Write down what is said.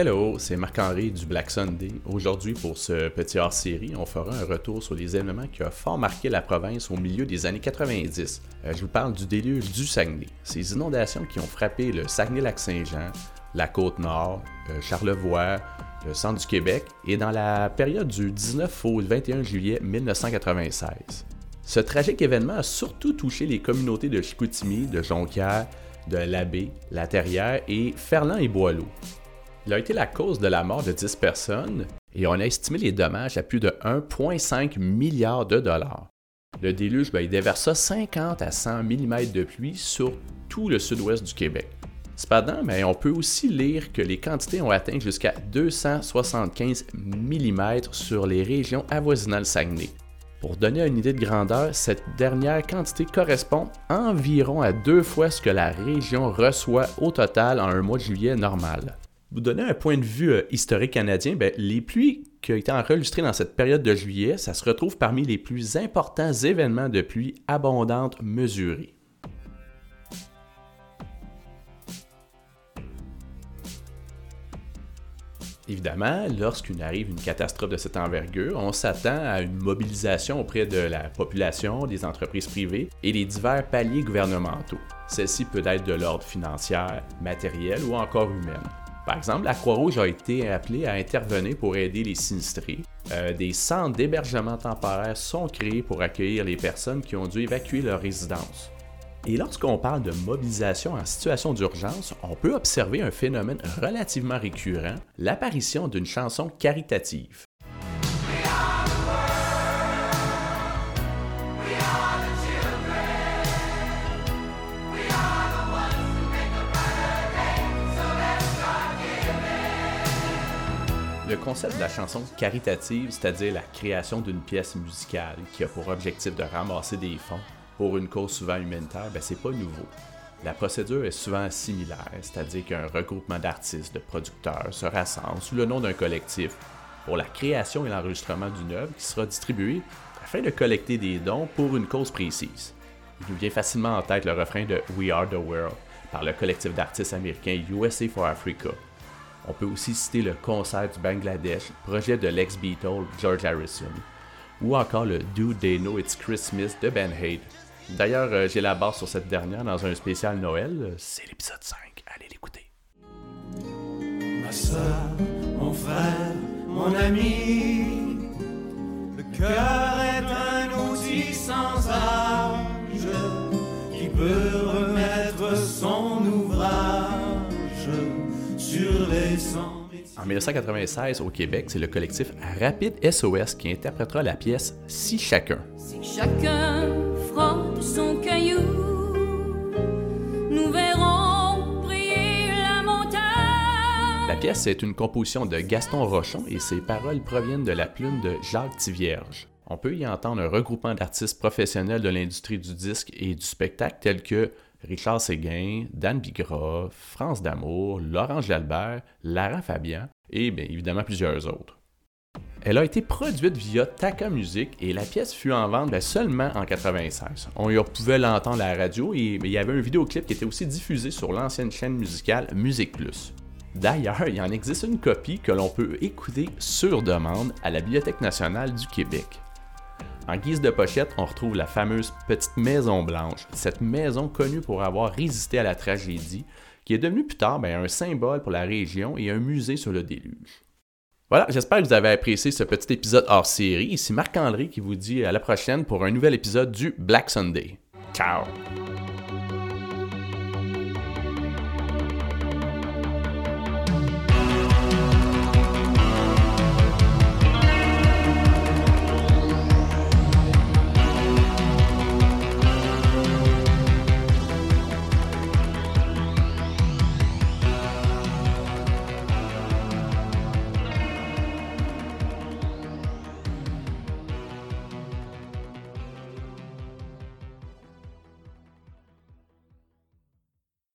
Hello, c'est Marc-Henri du Black Sunday. Aujourd'hui, pour ce petit hors-série, on fera un retour sur les événements qui ont fort marqué la province au milieu des années 90. Euh, je vous parle du déluge du Saguenay. Ces inondations qui ont frappé le Saguenay-Lac-Saint-Jean, la Côte-Nord, euh, Charlevoix, le centre du Québec et dans la période du 19 au 21 juillet 1996. Ce tragique événement a surtout touché les communautés de Chicoutimi, de Jonquière, de Labbé, La Terrière et Ferland et Boileau. Il a été la cause de la mort de 10 personnes et on a estimé les dommages à plus de 1,5 milliard de dollars. Le déluge ben, il déversa 50 à 100 mm de pluie sur tout le sud-ouest du Québec. Cependant, ben, on peut aussi lire que les quantités ont atteint jusqu'à 275 mm sur les régions avoisinant le Saguenay. Pour donner une idée de grandeur, cette dernière quantité correspond environ à deux fois ce que la région reçoit au total en un mois de juillet normal vous donner un point de vue euh, historique canadien, ben, les pluies qui ont été enregistrées dans cette période de juillet, ça se retrouve parmi les plus importants événements de pluie abondantes mesurés. Évidemment, lorsqu'une arrive une catastrophe de cette envergure, on s'attend à une mobilisation auprès de la population, des entreprises privées et des divers paliers gouvernementaux. Celle-ci peut être de l'ordre financier, matériel ou encore humain. Par exemple, la Croix-Rouge a été appelée à intervenir pour aider les sinistrés. Euh, des centres d'hébergement temporaire sont créés pour accueillir les personnes qui ont dû évacuer leur résidence. Et lorsqu'on parle de mobilisation en situation d'urgence, on peut observer un phénomène relativement récurrent, l'apparition d'une chanson caritative. Le concept de la chanson caritative, c'est-à-dire la création d'une pièce musicale qui a pour objectif de ramasser des fonds pour une cause souvent humanitaire, ben, c'est pas nouveau. La procédure est souvent similaire, c'est-à-dire qu'un regroupement d'artistes, de producteurs se rassemble sous le nom d'un collectif pour la création et l'enregistrement d'une œuvre qui sera distribuée afin de collecter des dons pour une cause précise. Il nous vient facilement en tête le refrain de We Are the World par le collectif d'artistes américains USA for Africa, on peut aussi citer le concert du Bangladesh, projet de l'ex-Beatle George Harrison, ou encore le Do They Know It's Christmas de Ben Haid. D'ailleurs, euh, j'ai la barre sur cette dernière dans un spécial Noël, c'est l'épisode 5, allez l'écouter. Le cœur est un outil sans âge qui peut remettre son en 1996, au Québec, c'est le collectif Rapide SOS qui interprétera la pièce Si chacun. Si chacun frotte son caillou, nous verrons briller la montagne. La pièce est une composition de Gaston Rochon et ses paroles proviennent de la plume de Jacques Tivierge. On peut y entendre un regroupement d'artistes professionnels de l'industrie du disque et du spectacle tels que Richard Séguin, Dan Bigra, France D'Amour, Laurent Jalbert, Lara Fabian et bien évidemment plusieurs autres. Elle a été produite via Taka Music et la pièce fut en vente seulement en 96. On y pouvait l'entendre à la radio et il y avait un vidéoclip qui était aussi diffusé sur l'ancienne chaîne musicale Musique Plus. D'ailleurs, il en existe une copie que l'on peut écouter sur demande à la Bibliothèque nationale du Québec. En guise de pochette, on retrouve la fameuse petite Maison Blanche, cette maison connue pour avoir résisté à la tragédie, qui est devenue plus tard ben, un symbole pour la région et un musée sur le déluge. Voilà, j'espère que vous avez apprécié ce petit épisode hors série. Ici Marc-André qui vous dit à la prochaine pour un nouvel épisode du Black Sunday. Ciao!